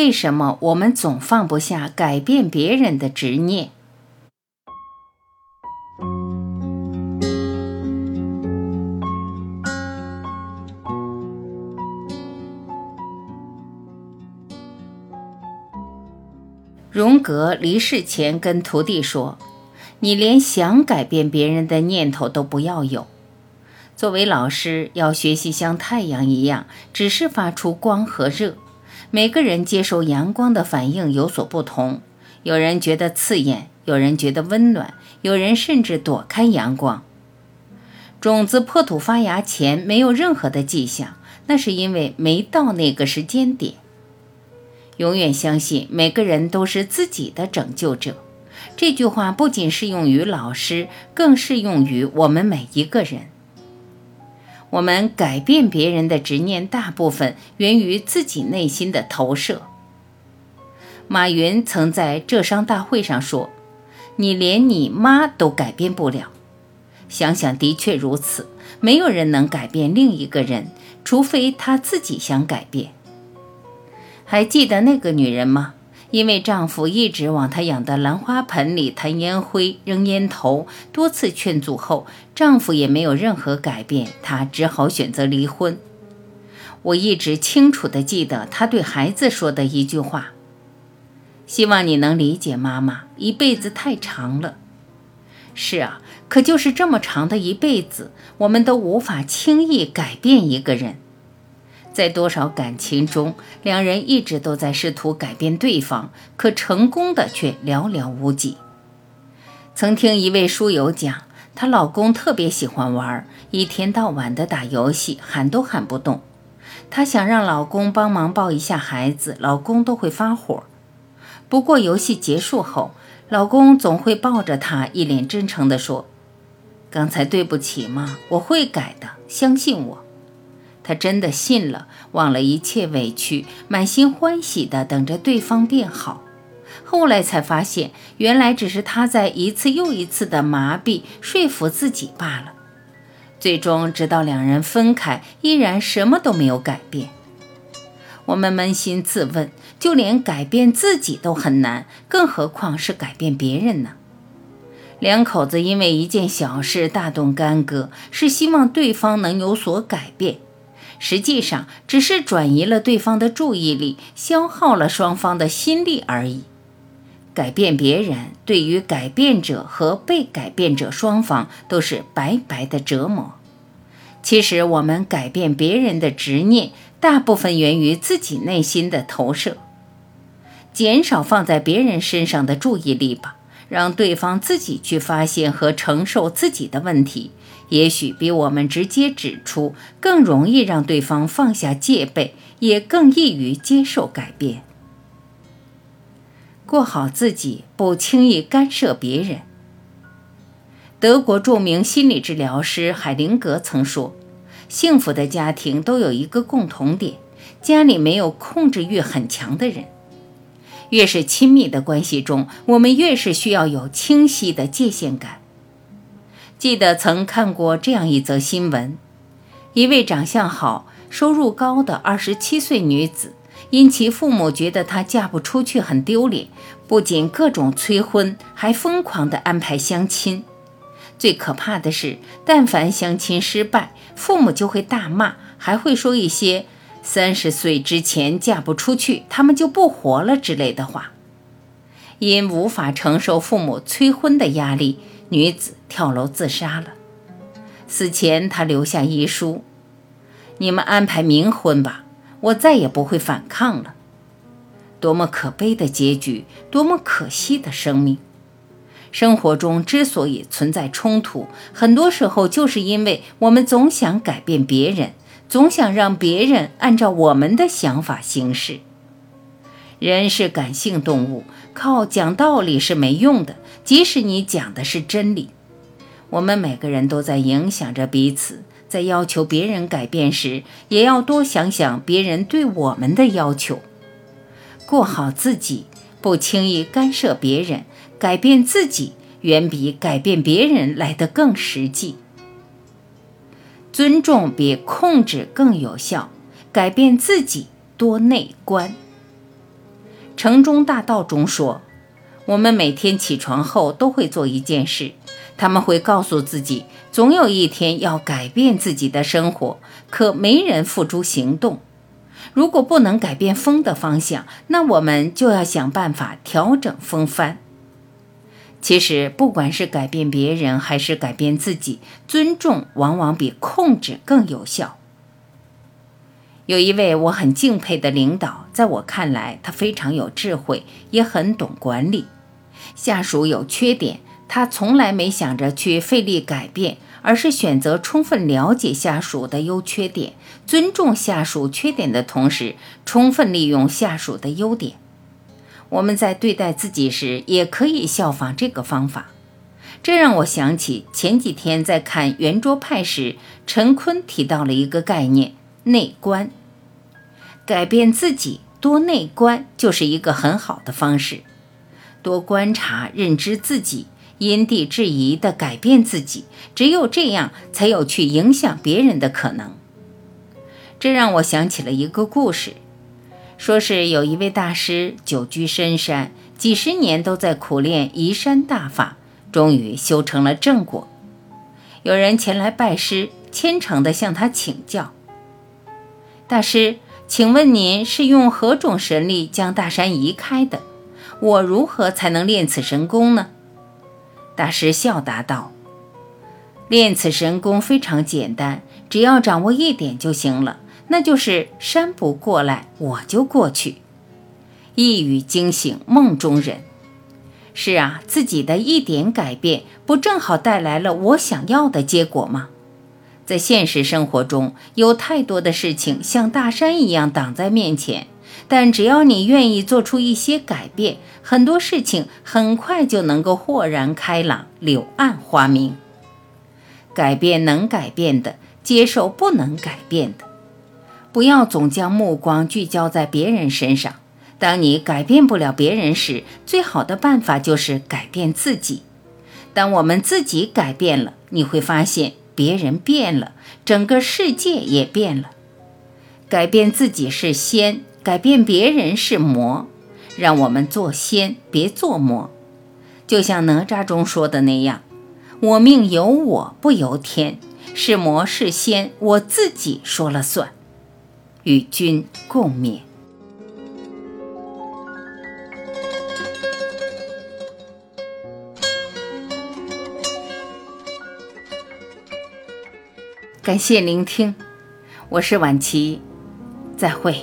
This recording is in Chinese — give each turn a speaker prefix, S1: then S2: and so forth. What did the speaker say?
S1: 为什么我们总放不下改变别人的执念？荣格离世前跟徒弟说：“你连想改变别人的念头都不要有。作为老师，要学习像太阳一样，只是发出光和热。”每个人接受阳光的反应有所不同，有人觉得刺眼，有人觉得温暖，有人甚至躲开阳光。种子破土发芽前没有任何的迹象，那是因为没到那个时间点。永远相信每个人都是自己的拯救者，这句话不仅适用于老师，更适用于我们每一个人。我们改变别人的执念，大部分源于自己内心的投射。马云曾在浙商大会上说：“你连你妈都改变不了。”想想的确如此，没有人能改变另一个人，除非他自己想改变。还记得那个女人吗？因为丈夫一直往她养的兰花盆里弹烟灰、扔烟头，多次劝阻后，丈夫也没有任何改变，她只好选择离婚。我一直清楚地记得她对孩子说的一句话：“希望你能理解妈妈，一辈子太长了。”是啊，可就是这么长的一辈子，我们都无法轻易改变一个人。在多少感情中，两人一直都在试图改变对方，可成功的却寥寥无几。曾听一位书友讲，她老公特别喜欢玩，一天到晚的打游戏，喊都喊不动。她想让老公帮忙抱一下孩子，老公都会发火。不过游戏结束后，老公总会抱着她，一脸真诚地说：“刚才对不起嘛，我会改的，相信我。”他真的信了，忘了一切委屈，满心欢喜地等着对方变好。后来才发现，原来只是他在一次又一次的麻痹说服自己罢了。最终，直到两人分开，依然什么都没有改变。我们扪心自问，就连改变自己都很难，更何况是改变别人呢？两口子因为一件小事大动干戈，是希望对方能有所改变。实际上只是转移了对方的注意力，消耗了双方的心力而已。改变别人，对于改变者和被改变者双方都是白白的折磨。其实，我们改变别人的执念，大部分源于自己内心的投射。减少放在别人身上的注意力吧，让对方自己去发现和承受自己的问题。也许比我们直接指出更容易让对方放下戒备，也更易于接受改变。过好自己，不轻易干涉别人。德国著名心理治疗师海灵格曾说：“幸福的家庭都有一个共同点，家里没有控制欲很强的人。越是亲密的关系中，我们越是需要有清晰的界限感。”记得曾看过这样一则新闻：一位长相好、收入高的二十七岁女子，因其父母觉得她嫁不出去很丢脸，不仅各种催婚，还疯狂地安排相亲。最可怕的是，但凡相亲失败，父母就会大骂，还会说一些“三十岁之前嫁不出去，他们就不活了”之类的话。因无法承受父母催婚的压力。女子跳楼自杀了。死前，她留下遗书：“你们安排冥婚吧，我再也不会反抗了。”多么可悲的结局，多么可惜的生命！生活中之所以存在冲突，很多时候就是因为我们总想改变别人，总想让别人按照我们的想法行事。人是感性动物，靠讲道理是没用的。即使你讲的是真理，我们每个人都在影响着彼此。在要求别人改变时，也要多想想别人对我们的要求。过好自己，不轻易干涉别人，改变自己远比改变别人来得更实际。尊重比控制更有效，改变自己多内观。城中大道》中说，我们每天起床后都会做一件事，他们会告诉自己，总有一天要改变自己的生活，可没人付诸行动。如果不能改变风的方向，那我们就要想办法调整风帆。其实，不管是改变别人还是改变自己，尊重往往比控制更有效。有一位我很敬佩的领导，在我看来，他非常有智慧，也很懂管理。下属有缺点，他从来没想着去费力改变，而是选择充分了解下属的优缺点，尊重下属缺点的同时，充分利用下属的优点。我们在对待自己时，也可以效仿这个方法。这让我想起前几天在看圆桌派时，陈坤提到了一个概念——内观。改变自己，多内观，就是一个很好的方式。多观察、认知自己，因地制宜地改变自己，只有这样，才有去影响别人的可能。这让我想起了一个故事。说是有一位大师久居深山，几十年都在苦练移山大法，终于修成了正果。有人前来拜师，虔诚地向他请教：“大师，请问您是用何种神力将大山移开的？我如何才能练此神功呢？”大师笑答道：“练此神功非常简单，只要掌握一点就行了。”那就是山不过来，我就过去。一语惊醒梦中人。是啊，自己的一点改变，不正好带来了我想要的结果吗？在现实生活中，有太多的事情像大山一样挡在面前，但只要你愿意做出一些改变，很多事情很快就能够豁然开朗，柳暗花明。改变能改变的，接受不能改变的。不要总将目光聚焦在别人身上。当你改变不了别人时，最好的办法就是改变自己。当我们自己改变了，你会发现别人变了，整个世界也变了。改变自己是仙，改变别人是魔。让我们做仙，别做魔。就像哪吒中说的那样：“我命由我不由天，是魔是仙，我自己说了算。”与君共勉。感谢聆听，我是晚琪，再会。